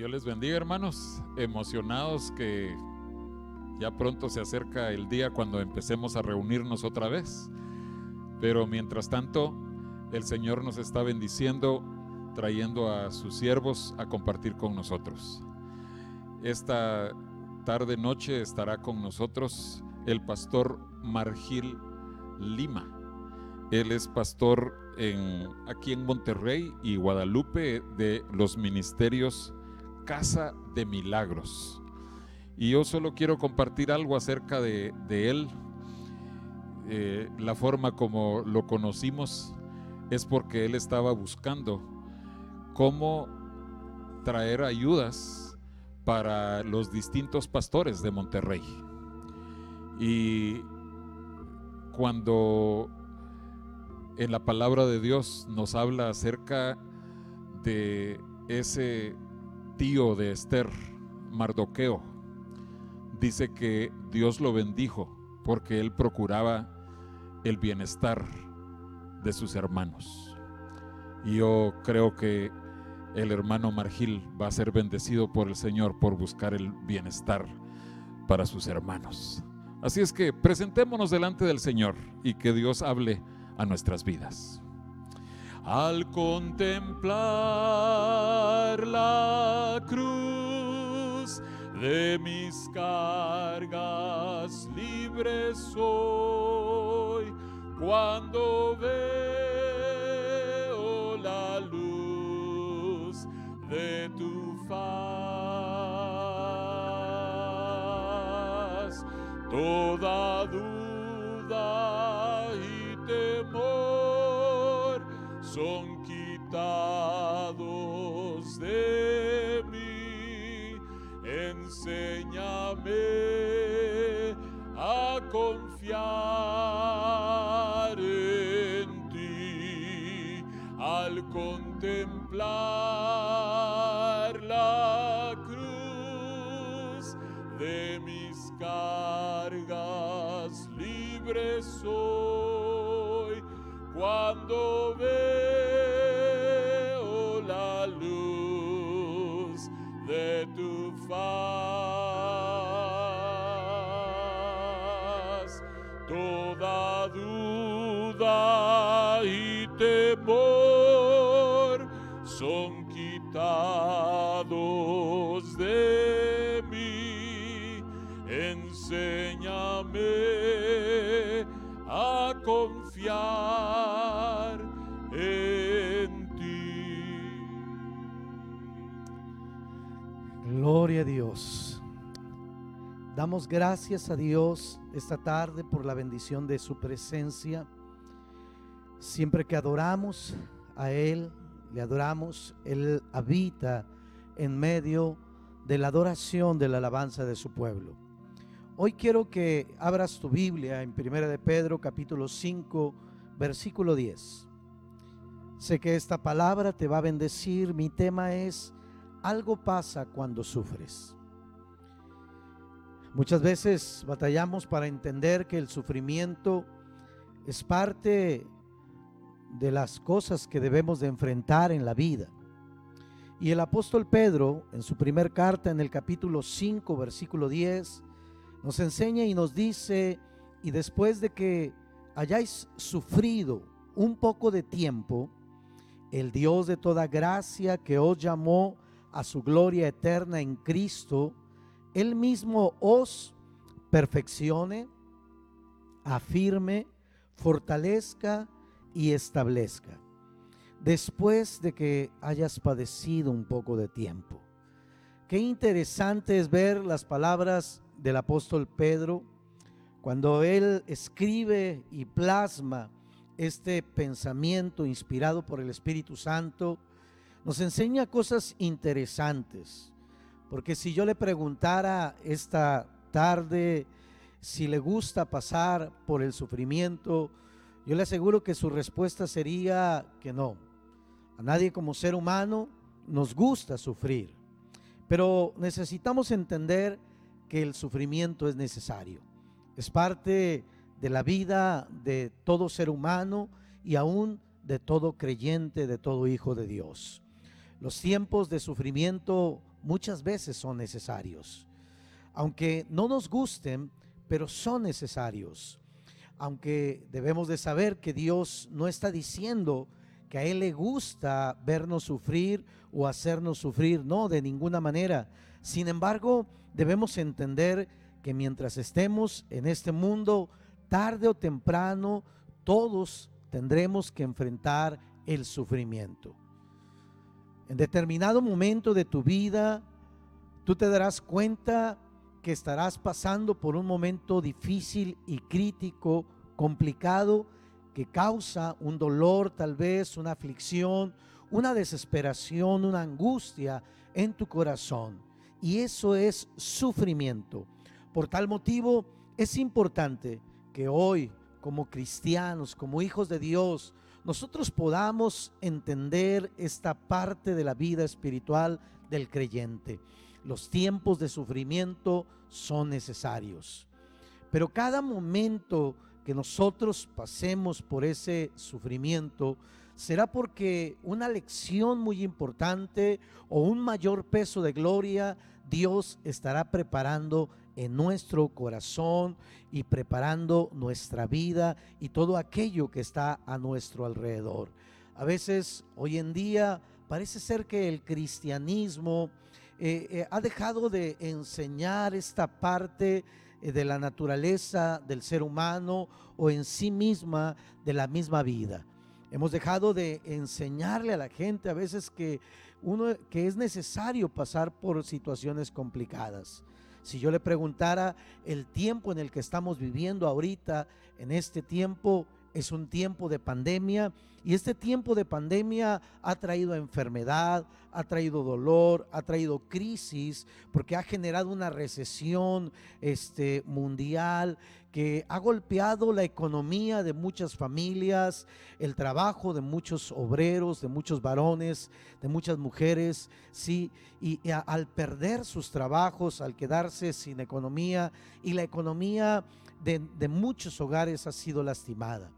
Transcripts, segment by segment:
Dios les bendiga hermanos, emocionados que ya pronto se acerca el día cuando empecemos a reunirnos otra vez. Pero mientras tanto, el Señor nos está bendiciendo, trayendo a sus siervos a compartir con nosotros. Esta tarde noche estará con nosotros el pastor Margil Lima. Él es pastor en, aquí en Monterrey y Guadalupe de los ministerios Casa de Milagros. Y yo solo quiero compartir algo acerca de, él. Eh, la forma como lo conocimos es porque él estaba buscando cómo traer ayudas para los distintos pastores de Monterrey. Y cuando en la palabra de Dios nos habla acerca de ese tío de Esther, Mardoqueo, dice que Dios lo bendijo porque él procuraba el bienestar de sus hermanos. Y yo creo que el hermano Margil va a ser bendecido por el Señor por buscar el bienestar para sus hermanos. Así es que presentémonos delante del Señor y que Dios hable a nuestras vidas. Al contemplar la cruz de mis cargas libres soy, cuando veo la luz de tu faz. Toda son quitados de mí. Enséñame a confiar en ti al contemplar la cruz de mis cargas libre soy cuando veo la luz de tu faz. Toda duda y temor son quitados de mí. Enséñame Gloria a Dios. Damos gracias a Dios esta tarde por la bendición de su presencia. Siempre que adoramos a Él, le adoramos, Él habita en medio de la adoración, de la alabanza de su pueblo. Hoy quiero que abras tu Biblia en Primera de Pedro capítulo 5, versículo 10. Sé que esta palabra te va a bendecir. Mi tema es algo pasa cuando sufres. Muchas veces batallamos para entender que el sufrimiento es parte de las cosas que debemos de enfrentar en la vida. Y el apóstol Pedro, en su primer carta, en el capítulo 5, versículo 10, nos enseña y nos dice, y después de que hayáis sufrido un poco de tiempo, el Dios de toda gracia que os llamó a su gloria eterna en Cristo, Él mismo os perfeccione, afirme, fortalezca y establezca, después de que hayas padecido un poco de tiempo. Qué interesante es ver las palabras del apóstol Pedro cuando él escribe y plasma este pensamiento inspirado por el Espíritu Santo, nos enseña cosas interesantes. Porque si yo le preguntara esta tarde si le gusta pasar por el sufrimiento, yo le aseguro que su respuesta sería que no. A nadie como ser humano nos gusta sufrir. Pero necesitamos entender que el sufrimiento es necesario. Es parte de la vida de todo ser humano y aún de todo creyente, de todo hijo de Dios. Los tiempos de sufrimiento muchas veces son necesarios. Aunque no nos gusten, pero son necesarios. Aunque debemos de saber que Dios no está diciendo que a Él le gusta vernos sufrir o hacernos sufrir, no, de ninguna manera. Sin embargo, debemos entender que mientras estemos en este mundo, tarde o temprano, todos tendremos que enfrentar el sufrimiento. En determinado momento de tu vida, tú te darás cuenta que estarás pasando por un momento difícil y crítico, complicado, que causa un dolor, tal vez una aflicción, una desesperación, una angustia en tu corazón. Y eso es sufrimiento. Por tal motivo, es importante que hoy, como cristianos, como hijos de Dios, nosotros podamos entender esta parte de la vida espiritual del creyente. Los tiempos de sufrimiento son necesarios. Pero cada momento que nosotros pasemos por ese sufrimiento será porque una lección muy importante o un mayor peso de gloria Dios estará preparando en nuestro corazón y preparando nuestra vida y todo aquello que está a nuestro alrededor. A veces hoy en día parece ser que el cristianismo eh, eh, ha dejado de enseñar esta parte eh, de la naturaleza del ser humano o en sí misma de la misma vida. Hemos dejado de enseñarle a la gente a veces que uno que es necesario pasar por situaciones complicadas. Si yo le preguntara el tiempo en el que estamos viviendo ahorita, en este tiempo es un tiempo de pandemia y este tiempo de pandemia ha traído enfermedad, ha traído dolor, ha traído crisis, porque ha generado una recesión este, mundial que ha golpeado la economía de muchas familias, el trabajo de muchos obreros, de muchos varones, de muchas mujeres, sí, y, al perder sus trabajos, al quedarse sin economía, y la economía de muchos hogares ha sido lastimada.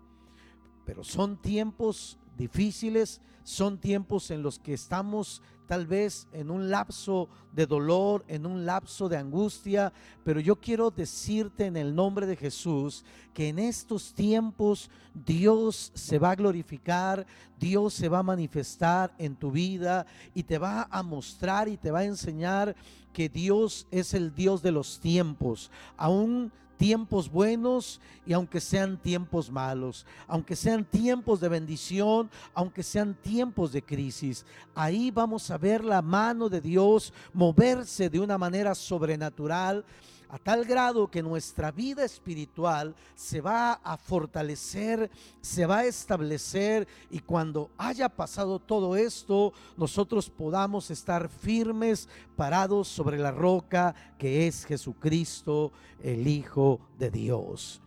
Pero son tiempos difíciles, son tiempos en los que estamos tal vez en un lapso de dolor, en un lapso de angustia, pero yo quiero decirte en el nombre de Jesús que en estos tiempos Dios se va a glorificar, Dios se va a manifestar en tu vida y te va a mostrar y te va a enseñar que Dios es el Dios de los tiempos. Aún tiempos buenos y aunque sean tiempos malos, aunque sean tiempos de bendición, aunque sean tiempos de crisis, ahí vamos a ver la mano de Dios moverse de una manera sobrenatural a tal grado que nuestra vida espiritual se va a fortalecer, se va a establecer y cuando haya pasado todo esto, nosotros podamos estar firmes, parados sobre la roca que es Jesucristo, el Hijo de Dios.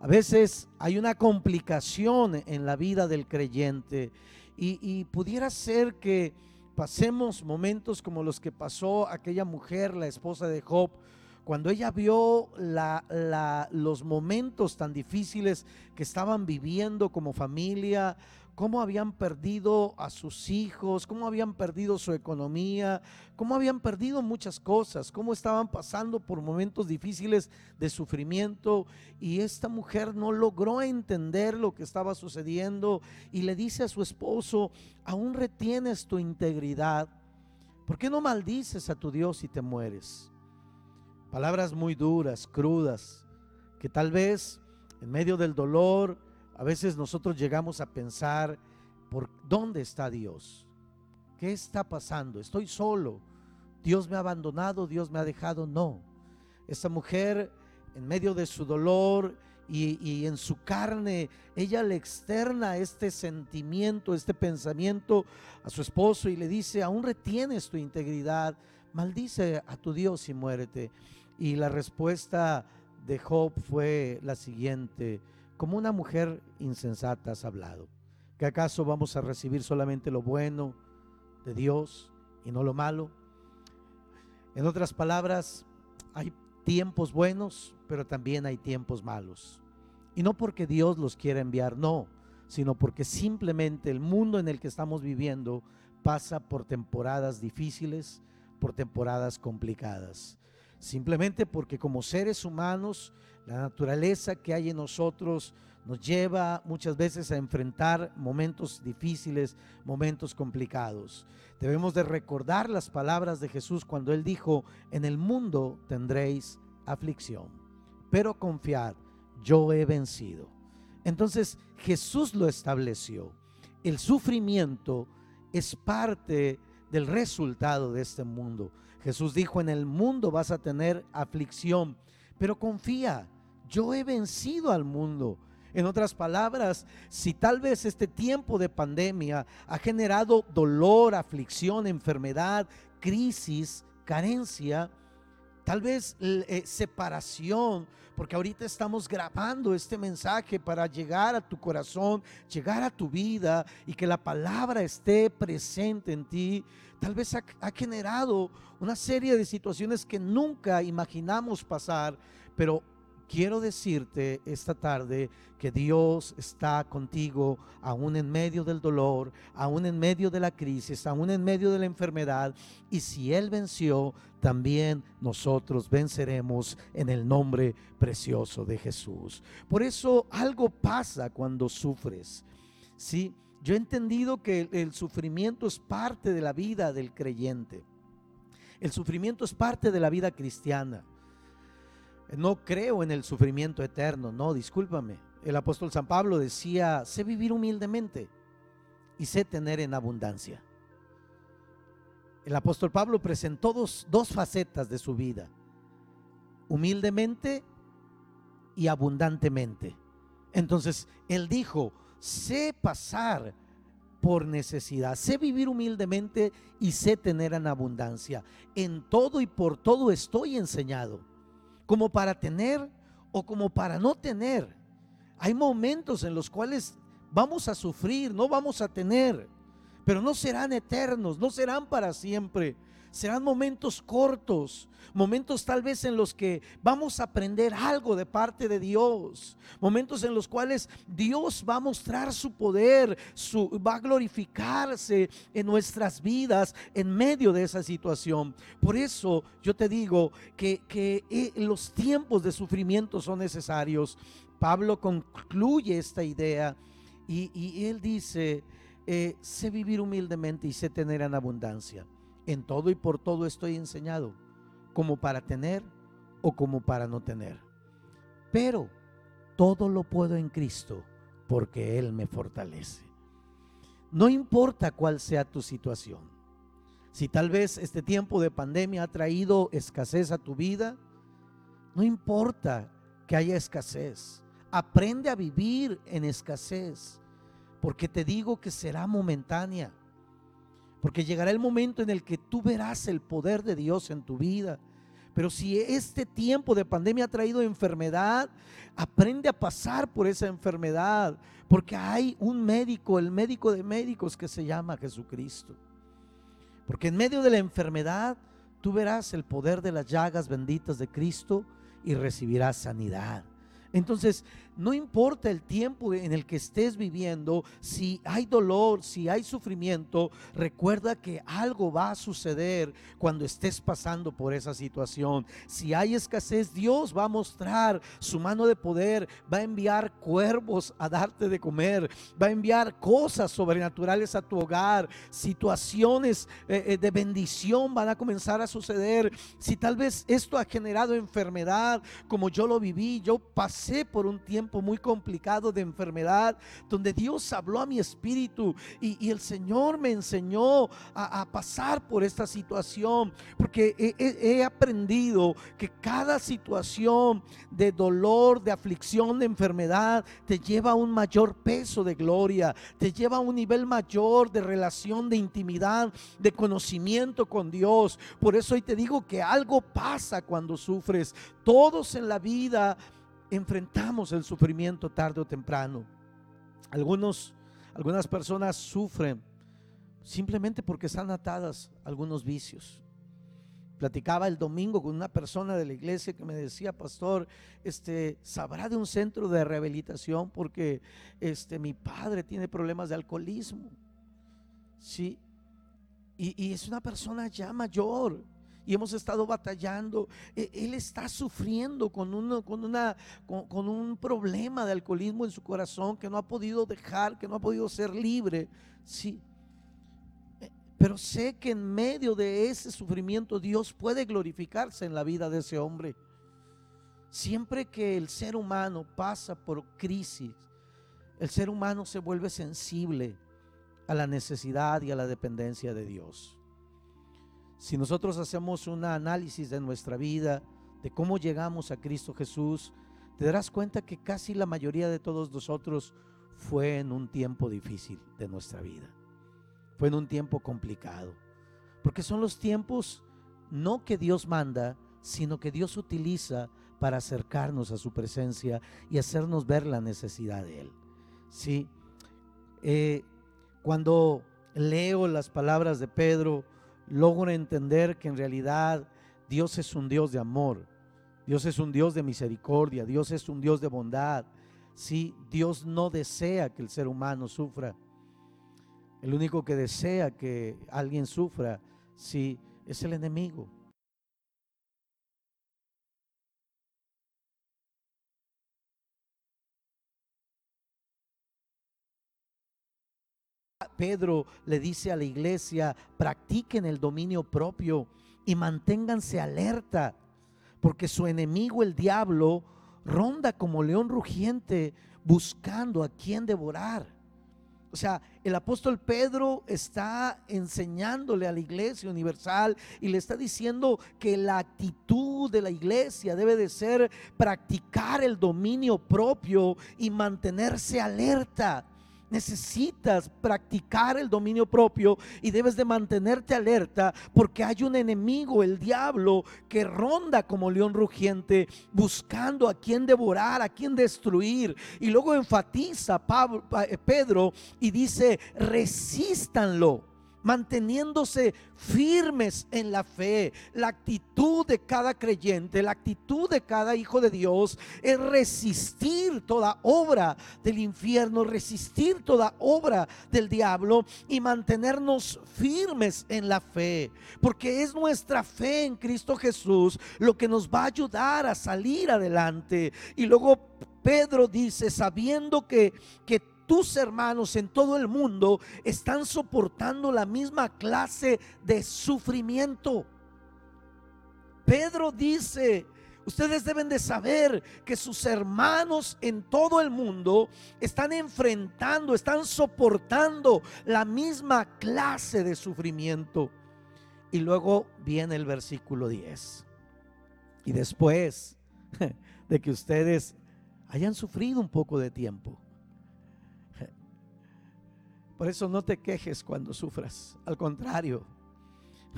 A veces hay una complicación en la vida del creyente y, pudiera ser que pasemos momentos como los que pasó aquella mujer, la esposa de Job, cuando ella vio los momentos tan difíciles que estaban viviendo como familia, cómo habían perdido a sus hijos, cómo habían perdido su economía, cómo habían perdido muchas cosas, cómo estaban pasando por momentos difíciles de sufrimiento y esta mujer no logró entender lo que estaba sucediendo y le dice a su esposo, aún retienes tu integridad, ¿por qué no maldices a tu Dios y te mueres? Palabras muy duras, crudas, que tal vez en medio del dolor, a veces nosotros llegamos a pensar, ¿por dónde está Dios? ¿Qué está pasando? Estoy solo. Dios me ha abandonado, Dios me ha dejado. No. Esta mujer, en medio de su dolor y, y, en su carne, ella le externa este sentimiento, este pensamiento a su esposo y le dice, aún retienes tu integridad, maldice a tu Dios y muérete. Y la respuesta de Job fue la siguiente, como una mujer insensata has hablado, que acaso vamos a recibir solamente lo bueno de Dios y no lo malo. En otras palabras, hay tiempos buenos, pero también hay tiempos malos. Y no porque Dios los quiera enviar, no, sino porque simplemente el mundo en el que estamos viviendo pasa por temporadas difíciles, por temporadas complicadas. Simplemente porque como seres humanos, la naturaleza que hay en nosotros nos lleva muchas veces a enfrentar momentos difíciles, momentos complicados. Debemos de recordar las palabras de Jesús cuando Él dijo, en el mundo tendréis aflicción, pero confiad, yo he vencido. Entonces Jesús lo estableció. El sufrimiento es parte del resultado de este mundo. Jesús dijo, en el mundo vas a tener aflicción, pero confía, yo he vencido al mundo. En otras palabras, si tal vez este tiempo de pandemia ha generado dolor, aflicción, enfermedad, crisis, carencia, tal vez eh, separación, porque ahorita estamos grabando este mensaje para llegar a tu corazón, llegar a tu vida y que la palabra esté presente en ti. Tal vez ha, ha generado una serie de situaciones que nunca imaginamos pasar, pero quiero decirte esta tarde que Dios está contigo aún en medio del dolor, aún en medio de la crisis, aún en medio de la enfermedad. Y si Él venció, también nosotros venceremos en el nombre precioso de Jesús. Por eso algo pasa cuando sufres. Sí, yo he entendido que el sufrimiento es parte de la vida del creyente. El sufrimiento es parte de la vida cristiana. No creo en el sufrimiento eterno, no, discúlpame. El apóstol San Pablo decía, sé vivir humildemente y sé tener en abundancia. El apóstol Pablo presentó dos, dos facetas de su vida, humildemente y abundantemente. Entonces, él dijo, sé pasar por necesidad, sé vivir humildemente y sé tener en abundancia. En todo y por todo estoy enseñado como para tener o como para no tener. Hay momentos en los cuales vamos a sufrir, no vamos a tener, pero no serán eternos, no serán para siempre. Serán momentos cortos, momentos tal vez en los que vamos a aprender algo de parte de Dios, momentos en los cuales Dios va a mostrar su poder, su, va a glorificarse en nuestras vidas en medio de esa situación. Por eso yo te digo que, eh, los tiempos de sufrimiento son necesarios. Pablo concluye esta idea y, él dice, eh, sé vivir humildemente y sé tener en abundancia. En todo y por todo estoy enseñado, como para tener o como para no tener. Pero todo lo puedo en Cristo, porque Él me fortalece. No importa cuál sea tu situación. Si tal vez este tiempo de pandemia ha traído escasez a tu vida, no importa que haya escasez. Aprende a vivir en escasez, porque te digo que será momentánea. Porque llegará el momento en el que tú verás el poder de Dios en tu vida. Pero si este tiempo de pandemia ha traído enfermedad, aprende a pasar por esa enfermedad. Porque hay un médico, el médico de médicos que se llama Jesucristo. Porque en medio de la enfermedad, tú verás el poder de las llagas benditas de Cristo y recibirás sanidad. Entonces, no importa el tiempo en el que estés viviendo, si hay dolor, si hay sufrimiento, recuerda que algo va a suceder cuando estés pasando por esa situación. Si hay escasez, Dios va a mostrar su mano de poder, va a enviar cuervos a darte de comer, va a enviar cosas sobrenaturales a tu hogar, situaciones eh, eh, de bendición van a comenzar a suceder. Si tal vez esto ha generado enfermedad, como yo lo viví, yo pasé por un tiempo muy complicado de enfermedad, donde Dios habló a mi espíritu y, el Señor me enseñó a, pasar por esta situación, porque he, aprendido que cada situación de dolor, de aflicción, de enfermedad, te lleva a un mayor peso de gloria, te lleva a un nivel mayor de relación, de intimidad, de conocimiento con Dios. Por eso hoy te digo que algo pasa cuando sufres. Todos en la vida enfrentamos el sufrimiento tarde o temprano. Algunos, algunas personas sufren simplemente porque están atadas a algunos vicios. Platicaba el domingo con una persona de la iglesia que me decía, pastor, este, sabrá de un centro de rehabilitación porque este, mi padre tiene problemas de alcoholismo. Sí. y, es una persona ya mayor y hemos estado batallando. E, él está sufriendo con, uno, con, una, con, un problema de alcoholismo en su corazón que no ha podido dejar, que no ha podido ser libre. Sí. Eh, pero sé que en medio de ese sufrimiento Dios puede glorificarse en la vida de ese hombre. Siempre que el ser humano pasa por crisis, el ser humano se vuelve sensible a la necesidad y a la dependencia de Dios. Si nosotros hacemos un análisis de nuestra vida, de cómo llegamos a Cristo Jesús, te darás cuenta que casi la mayoría de todos nosotros fue en un tiempo difícil de nuestra vida. Fue en un tiempo complicado. Porque son los tiempos no que Dios manda, sino que Dios utiliza para acercarnos a su presencia y hacernos ver la necesidad de Él. Sí, eh, cuando leo las palabras de Pedro, logro entender que en realidad Dios es un Dios de amor, Dios es un Dios de misericordia, Dios es un Dios de bondad. Sí, Dios no desea que el ser humano sufra. El único que desea que alguien sufra, sí, es el enemigo. Pedro le dice a la iglesia, practiquen el dominio propio y manténganse alerta, porque su enemigo el diablo ronda como león rugiente buscando a quien devorar. O sea, el apóstol Pedro está enseñándole a la iglesia universal y le está diciendo que la actitud de la iglesia debe de ser practicar el dominio propio y mantenerse alerta necesitas practicar el dominio propio y debes de mantenerte alerta porque hay un enemigo, el diablo, que ronda como león rugiente buscando a quien devorar, a quien destruir. Y luego enfatiza eh, Pedro y dice, resístanlo manteniéndose firmes en la fe. La actitud de cada creyente, la actitud de cada hijo de Dios es resistir toda obra del infierno, resistir toda obra del diablo y mantenernos firmes en la fe. Porque es nuestra fe en Cristo Jesús lo que nos va a ayudar a salir adelante. Y luego Pedro dice, sabiendo que, que tus hermanos en todo el mundo están soportando la misma clase de sufrimiento. Pedro dice, ustedes deben de saber que sus hermanos en todo el mundo están enfrentando, están soportando la misma clase de sufrimiento. Y luego viene el versículo 10. Y después de que ustedes hayan sufrido un poco de tiempo, por eso no te quejes cuando sufras. Al contrario,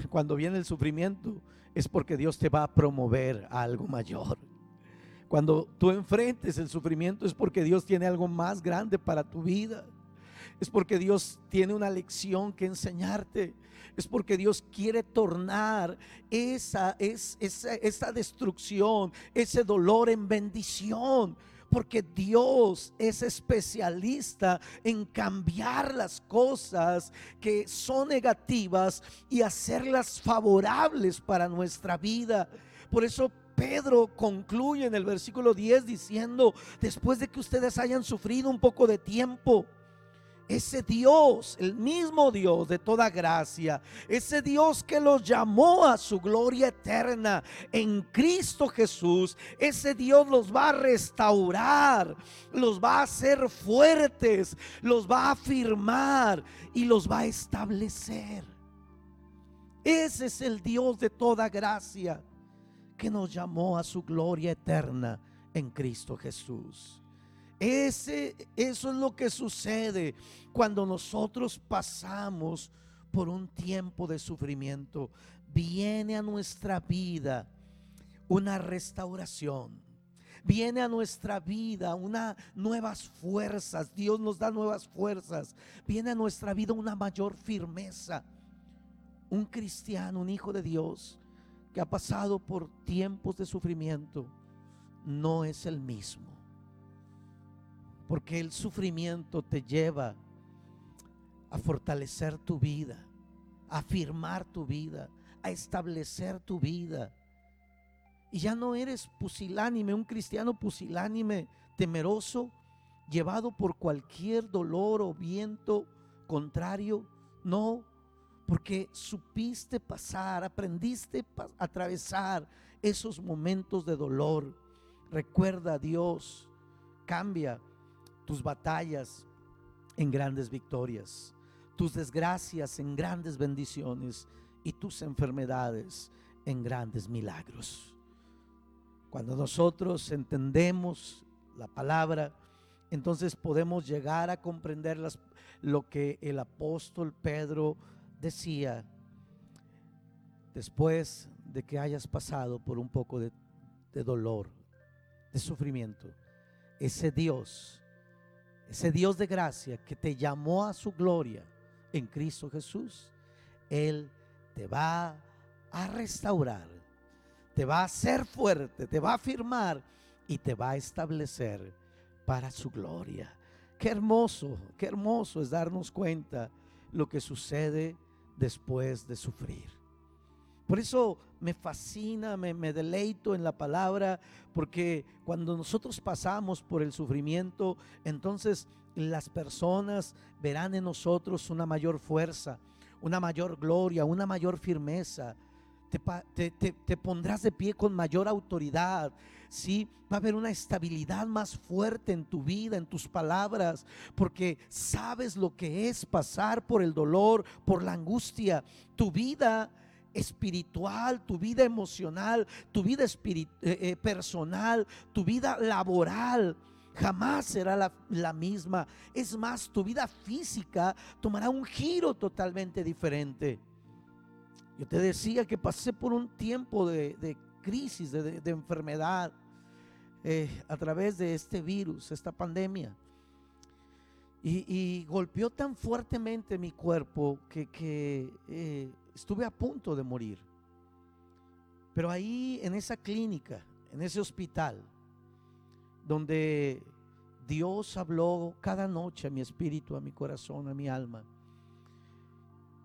cuando viene el sufrimiento es porque Dios te va a promover a algo mayor. Cuando tú enfrentes el sufrimiento es porque Dios tiene algo más grande para tu vida. Es porque Dios tiene una lección que enseñarte. Es porque Dios quiere tornar esa, esa, esa destrucción, ese dolor en bendición porque Dios es especialista en cambiar las cosas que son negativas y hacerlas favorables para nuestra vida. Por eso Pedro concluye en el versículo 10 diciendo, después de que ustedes hayan sufrido un poco de tiempo, ese Dios, el mismo Dios de toda gracia, ese Dios que los llamó a su gloria eterna en Cristo Jesús, ese Dios los va a restaurar, los va a hacer fuertes, los va a afirmar y los va a establecer. Ese es el Dios de toda gracia que nos llamó a su gloria eterna en Cristo Jesús. Ese, eso es lo que sucede cuando nosotros pasamos por un tiempo de sufrimiento. Viene a nuestra vida una restauración. Viene a nuestra vida una nuevas fuerzas. Dios nos da nuevas fuerzas. Viene a nuestra vida una mayor firmeza. Un cristiano, un hijo de Dios que ha pasado por tiempos de sufrimiento, no es el mismo porque el sufrimiento te lleva a fortalecer tu vida, a afirmar tu vida, a establecer tu vida. Y ya no eres pusilánime, un cristiano pusilánime, temeroso, llevado por cualquier dolor o viento contrario. No, porque supiste pasar, aprendiste a atravesar esos momentos de dolor. Recuerda, Dios cambia tus batallas en grandes victorias, tus desgracias en grandes bendiciones y tus enfermedades en grandes milagros. Cuando nosotros entendemos la palabra, entonces podemos llegar a comprender lo que el apóstol Pedro decía después de que hayas pasado por un poco de, dolor, de sufrimiento. Ese Dios, ese Dios de gracia que te llamó a su gloria en Cristo Jesús, Él te va a restaurar, te va a hacer fuerte, te va a afirmar y te va a establecer para su gloria. Qué hermoso, qué hermoso es darnos cuenta lo que sucede después de sufrir. Por eso me fascina, me, deleito en la palabra, porque cuando nosotros pasamos por el sufrimiento, entonces las personas verán en nosotros una mayor fuerza, una mayor gloria, una mayor firmeza. Te, te, pondrás de pie con mayor autoridad. Sí, va a haber una estabilidad más fuerte en tu vida, en tus palabras, porque sabes lo que es pasar por el dolor, por la angustia. Tu vida espiritual, tu vida emocional, tu vida eh, eh, personal, tu vida laboral jamás será la, misma. Es más, tu vida física tomará un giro totalmente diferente. Yo te decía que pasé por un tiempo de, crisis, de, enfermedad, eh, a través de este virus, esta pandemia. Y, golpeó tan fuertemente mi cuerpo que, eh, estuve a punto de morir. Pero ahí en esa clínica, en ese hospital, donde Dios habló cada noche a mi espíritu, a mi corazón, a mi alma.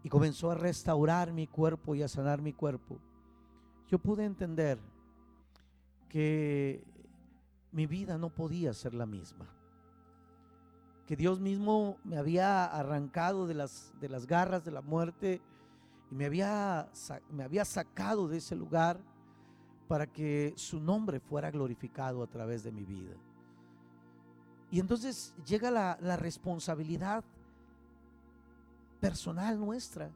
Y comenzó a restaurar mi cuerpo y a sanar mi cuerpo. Yo pude entender que mi vida no podía ser la misma. Que Dios mismo me había arrancado de las, de las garras de la muerte y me había, me había sacado de ese lugar para que su nombre fuera glorificado a través de mi vida. Y entonces llega la, la responsabilidad personal nuestra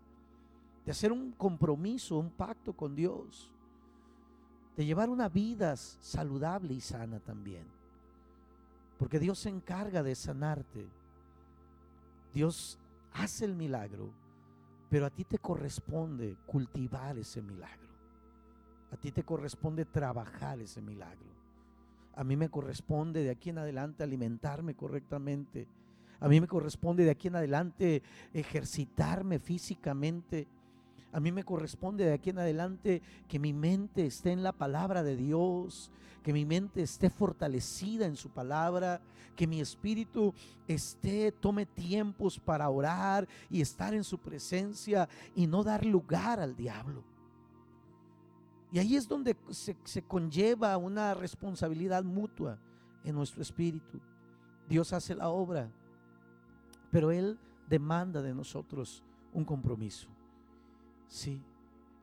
de hacer un compromiso, un pacto con Dios, de llevar una vida saludable y sana también. Porque Dios se encarga de sanarte. Dios hace el milagro, pero a ti te corresponde cultivar ese milagro. A ti te corresponde trabajar ese milagro. A mí me corresponde de aquí en adelante alimentarme correctamente. A mí me corresponde de aquí en adelante ejercitarme físicamente. A mí me corresponde de aquí en adelante que mi mente esté en la palabra de Dios, que mi mente esté fortalecida en su palabra, que mi espíritu esté, tome tiempos para orar y estar en su presencia y no dar lugar al diablo. Y ahí es donde se, conlleva una responsabilidad mutua en nuestro espíritu. Dios hace la obra, pero Él demanda de nosotros un compromiso. Sí,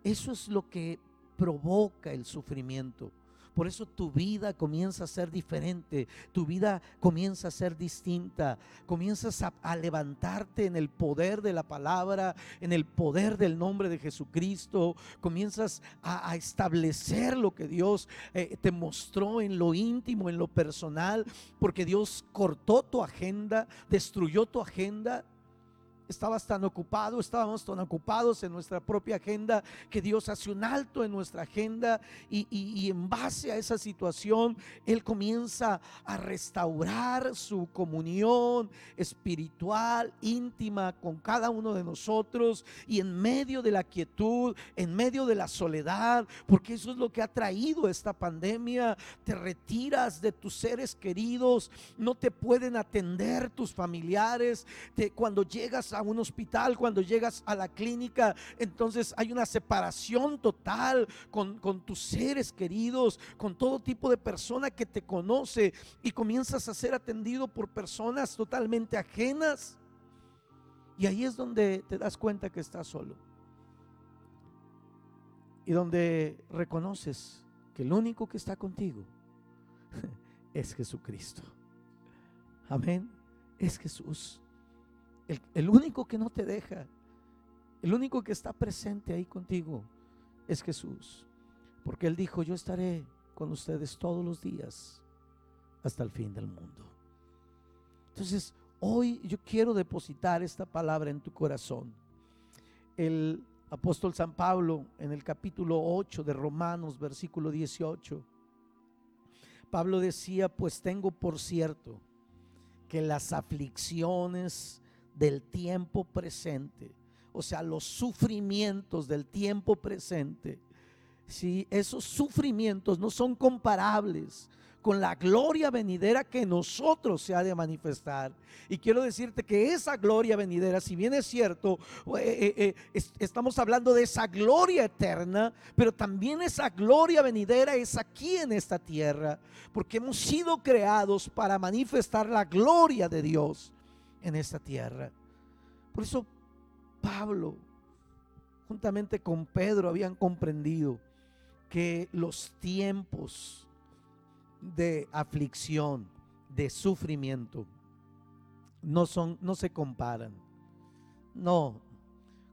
eso es lo que provoca el sufrimiento. Por eso tu vida comienza a ser diferente, tu vida comienza a ser distinta, comienzas a, levantarte en el poder de la palabra, en el poder del nombre de Jesucristo, comienzas a, establecer lo que Dios eh, te mostró en lo íntimo, en lo personal, porque Dios cortó tu agenda, destruyó tu agenda estabas tan ocupado, estábamos tan ocupados en nuestra propia agenda, que Dios hace un alto en nuestra agenda y, en base a esa situación, Él comienza a restaurar su comunión espiritual, íntima con cada uno de nosotros y en medio de la quietud, en medio de la soledad, porque eso es lo que ha traído esta pandemia, te retiras de tus seres queridos, no te pueden atender tus familiares, cuando llegas a a un hospital, cuando llegas a la clínica, entonces hay una separación total con, con tus seres queridos, con todo tipo de persona que te conoce y comienzas a ser atendido por personas totalmente ajenas. Y ahí es donde te das cuenta que estás solo. Y donde reconoces que el único que está contigo es Jesucristo. Amén. Es Jesús. El, único que no te deja, el único que está presente ahí contigo es Jesús. Porque Él dijo, yo estaré con ustedes todos los días hasta el fin del mundo. Entonces, hoy yo quiero depositar esta palabra en tu corazón. El apóstol San Pablo en el capítulo 8 de Romanos, versículo 18. Pablo decía, pues tengo por cierto que las aflicciones del tiempo presente, o sea, los sufrimientos del tiempo presente, si esos sufrimientos no son comparables con la gloria venidera que nosotros se ha de manifestar. Y quiero decirte que esa gloria venidera, si bien es cierto, eh, eh, eh, estamos hablando de esa gloria eterna, pero también esa gloria venidera es aquí en esta tierra, porque hemos sido creados para manifestar la gloria de Dios en esta tierra. Por eso Pablo, juntamente con Pedro, habían comprendido que los tiempos de aflicción, de sufrimiento, no son, no se comparan. No,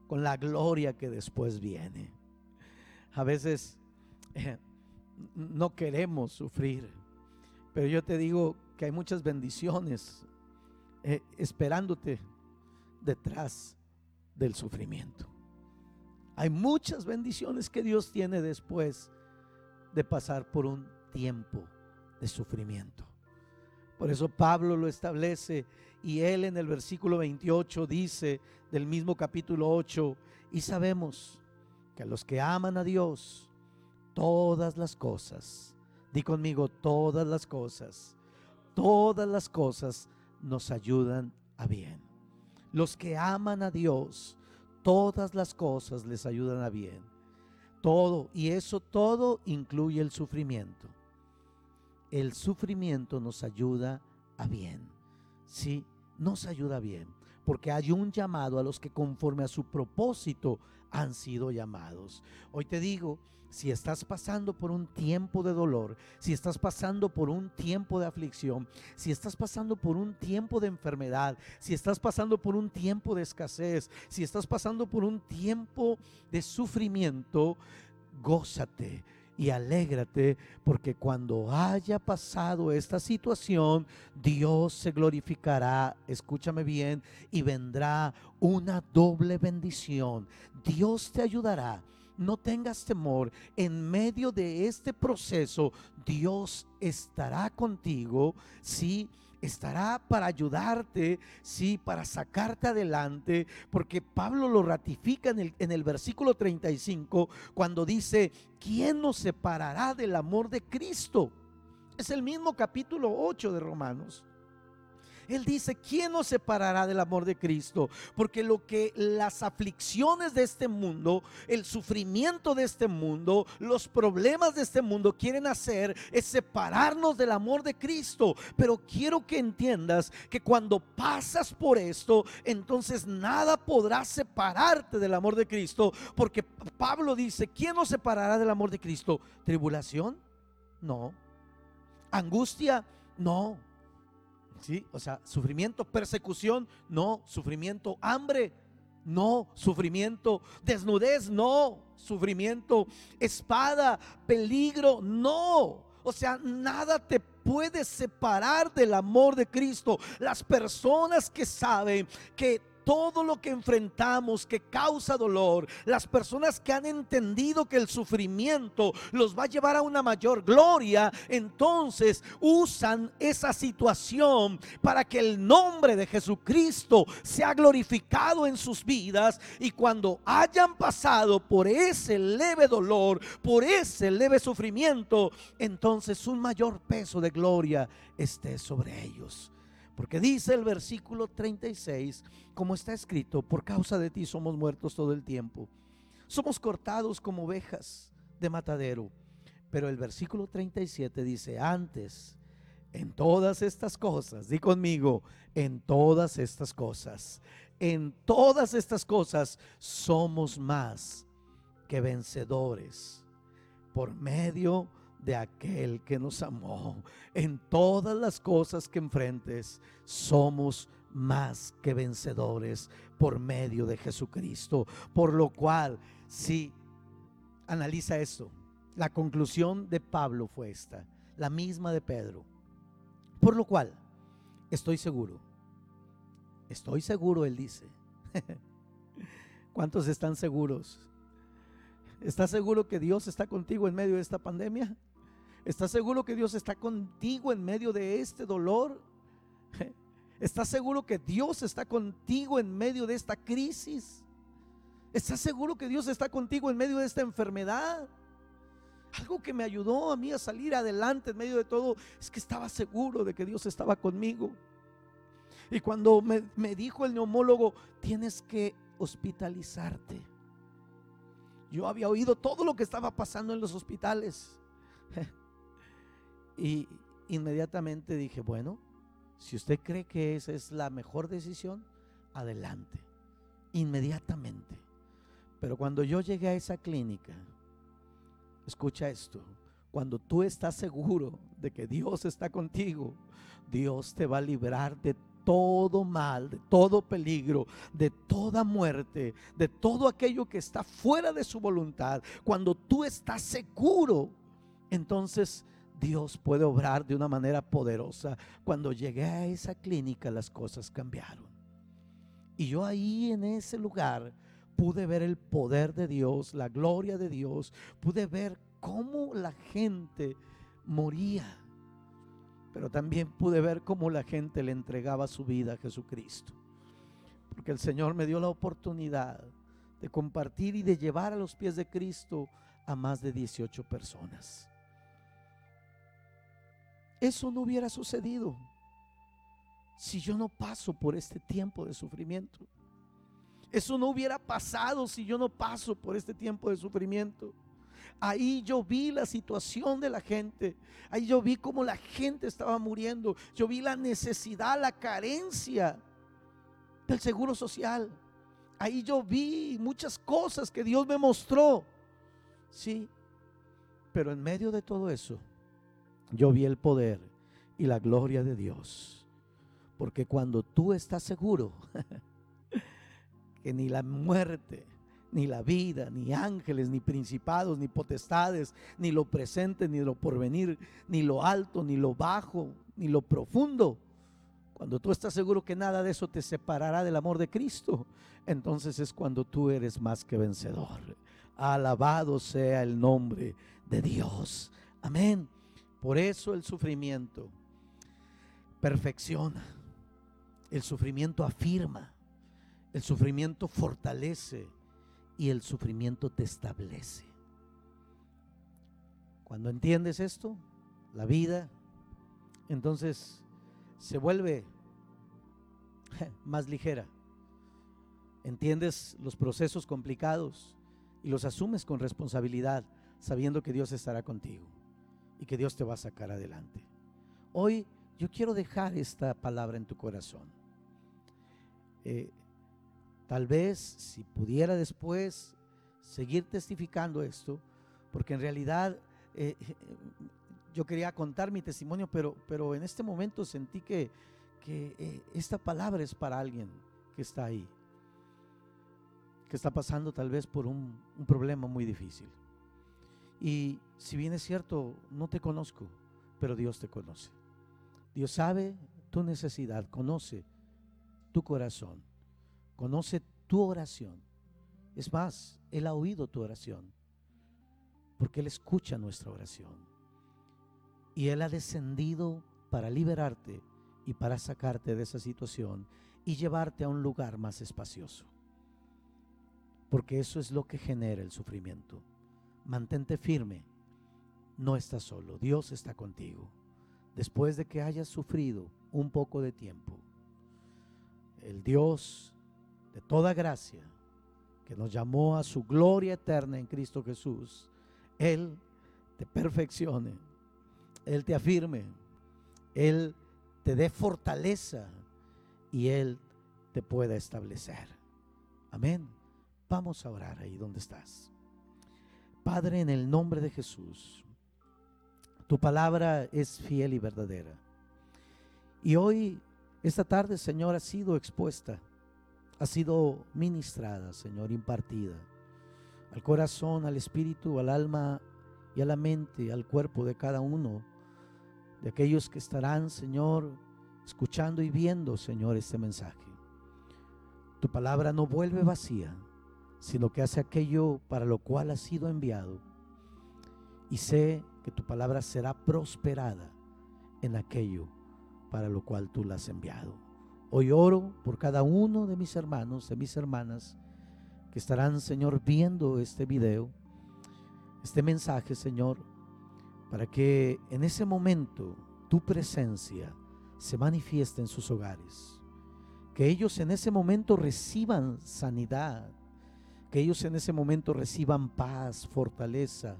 con la gloria que después viene. A veces eh, no queremos sufrir, pero yo te digo que hay muchas bendiciones eh, esperándote detrás del sufrimiento. Hay muchas bendiciones que Dios tiene después de pasar por un tiempo de sufrimiento. Por eso Pablo lo establece y él en el versículo 28 dice del mismo capítulo 8, y sabemos que a los que aman a Dios, todas las cosas, di conmigo, todas las cosas, todas las cosas nos ayudan a bien. Los que aman a Dios, todas las cosas les ayudan a bien. Todo, y eso todo incluye el sufrimiento el sufrimiento nos ayuda a bien. Sí, nos ayuda bien. Porque hay un llamado a los que conforme a su propósito han sido llamados. Hoy te digo, si estás pasando por un tiempo de dolor, si estás pasando por un tiempo de aflicción, si estás pasando por un tiempo de enfermedad, si estás pasando por un tiempo de escasez, si estás pasando por un tiempo de sufrimiento, gózate y alégrate porque cuando haya pasado esta situación, Dios se glorificará, escúchame bien, y vendrá una doble bendición. Dios te ayudará. No tengas temor, en medio de este proceso Dios estará contigo, sí estará para ayudarte, sí, para sacarte adelante, porque Pablo lo ratifica en el, en el versículo 35 cuando dice, ¿quién nos separará del amor de Cristo? Es el mismo capítulo 8 de Romanos. Él dice, ¿quién nos separará del amor de Cristo? Porque lo que las aflicciones de este mundo, el sufrimiento de este mundo, los problemas de este mundo quieren hacer es separarnos del amor de Cristo. Pero quiero que entiendas que cuando pasas por esto, entonces nada podrá separarte del amor de Cristo. Porque Pablo dice, ¿quién nos separará del amor de Cristo? ¿Tribulación? No. ¿Angustia? No. ¿Sí? O sea, sufrimiento, persecución, no, sufrimiento, hambre, no, sufrimiento, desnudez, no, sufrimiento, espada, peligro, no. O sea, nada te puede separar del amor de Cristo. Las personas que saben que todo lo que enfrentamos que causa dolor, las personas que han entendido que el sufrimiento los va a llevar a una mayor gloria, entonces usan esa situación para que el nombre de Jesucristo sea glorificado en sus vidas y cuando hayan pasado por ese leve dolor, por ese leve sufrimiento, entonces un mayor peso de gloria esté sobre ellos. Porque dice el versículo 36, como está escrito, por causa de ti somos muertos todo el tiempo. Somos cortados como ovejas de matadero. Pero el versículo 37 dice, antes, en todas estas cosas, di conmigo, en todas estas cosas, en todas estas cosas somos más que vencedores por medio de aquel que nos amó. En todas las cosas que enfrentes, somos más que vencedores por medio de Jesucristo. Por lo cual, si analiza esto, la conclusión de Pablo fue esta, la misma de Pedro. Por lo cual, estoy seguro, estoy seguro, él dice. ¿Cuántos están seguros? ¿Estás seguro que Dios está contigo en medio de esta pandemia? ¿Estás seguro que Dios está contigo en medio de este dolor? ¿Estás seguro que Dios está contigo en medio de esta crisis? ¿Estás seguro que Dios está contigo en medio de esta enfermedad? Algo que me ayudó a mí a salir adelante en medio de todo es que estaba seguro de que Dios estaba conmigo. Y cuando me, me dijo el neumólogo, tienes que hospitalizarte. Yo había oído todo lo que estaba pasando en los hospitales. Y inmediatamente dije, bueno, si usted cree que esa es la mejor decisión, adelante. Inmediatamente. Pero cuando yo llegué a esa clínica, escucha esto, cuando tú estás seguro de que Dios está contigo, Dios te va a librar de todo mal, de todo peligro, de toda muerte, de todo aquello que está fuera de su voluntad. Cuando tú estás seguro, entonces Dios puede obrar de una manera poderosa. Cuando llegué a esa clínica las cosas cambiaron. Y yo ahí en ese lugar pude ver el poder de Dios, la gloria de Dios, pude ver cómo la gente moría, pero también pude ver cómo la gente le entregaba su vida a Jesucristo. Porque el Señor me dio la oportunidad de compartir y de llevar a los pies de Cristo a más de 18 personas. Eso no hubiera sucedido si yo no paso por este tiempo de sufrimiento. Eso no hubiera pasado si yo no paso por este tiempo de sufrimiento. Ahí yo vi la situación de la gente. Ahí yo vi cómo la gente estaba muriendo. Yo vi la necesidad, la carencia del seguro social. Ahí yo vi muchas cosas que Dios me mostró. Sí, pero en medio de todo eso, yo vi el poder y la gloria de Dios. Porque cuando tú estás seguro que ni la muerte, ni la vida, ni ángeles, ni principados, ni potestades, ni lo presente, ni lo porvenir, ni lo alto, ni lo bajo, ni lo profundo. Cuando tú estás seguro que nada de eso te separará del amor de Cristo, entonces es cuando tú eres más que vencedor. Alabado sea el nombre de Dios. Amén. Por eso el sufrimiento perfecciona, el sufrimiento afirma, el sufrimiento fortalece y el sufrimiento te establece. Cuando entiendes esto, la vida, entonces se vuelve más ligera. Entiendes los procesos complicados y los asumes con responsabilidad, sabiendo que Dios estará contigo y que Dios te va a sacar adelante. Hoy yo quiero dejar esta palabra en tu corazón. Eh, tal vez si pudiera después seguir testificando esto, porque en realidad eh, yo quería contar mi testimonio, pero, pero en este momento sentí que, que eh, esta palabra es para alguien que está ahí, que está pasando tal vez por un, un problema muy difícil. Y si bien es cierto, no te conozco, pero Dios te conoce. Dios sabe tu necesidad, conoce tu corazón, conoce tu oración. Es más, Él ha oído tu oración, porque Él escucha nuestra oración. Y Él ha descendido para liberarte y para sacarte de esa situación y llevarte a un lugar más espacioso. Porque eso es lo que genera el sufrimiento mantente firme. No estás solo, Dios está contigo. después de que hayas sufrido un poco de tiempo, el Dios de toda gracia, que nos llamó a su gloria eterna en Cristo Jesús, Él te perfeccione, Él te afirme, Él te dé fortaleza y Él te pueda establecer. Amén. Vamos a orar ahí donde estás. Padre, en el nombre de Jesús, tu palabra es fiel y verdadera. Y hoy, esta tarde, Señor, ha sido expuesta, ha sido ministrada, Señor, impartida al corazón, al espíritu, al alma y a la mente, al cuerpo de cada uno de aquellos que estarán, Señor, escuchando y viendo, Señor, este mensaje. Tu palabra no vuelve vacía, sino que hace aquello para lo cual ha sido enviado. Y sé que tu palabra será prosperada en aquello para lo cual tú la has enviado. Hoy oro por cada uno de mis hermanos, de mis hermanas, que estarán, Señor, viendo este video, este mensaje, Señor, para que en ese momento tu presencia se manifieste en sus hogares. Que ellos en ese momento reciban sanidad, que ellos en ese momento reciban paz, fortaleza,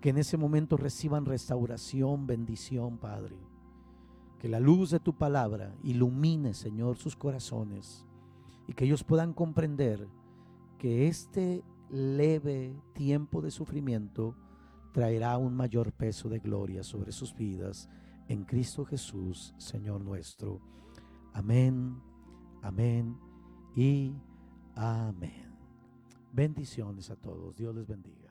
que en ese momento reciban restauración, bendición, Padre. Que la luz de tu palabra ilumine, Señor, sus corazones y que ellos puedan comprender que este leve tiempo de sufrimiento traerá un mayor peso de gloria sobre sus vidas en Cristo Jesús, Señor nuestro. Amén, amén y amén. Bendiciones a todos. Dios les bendiga.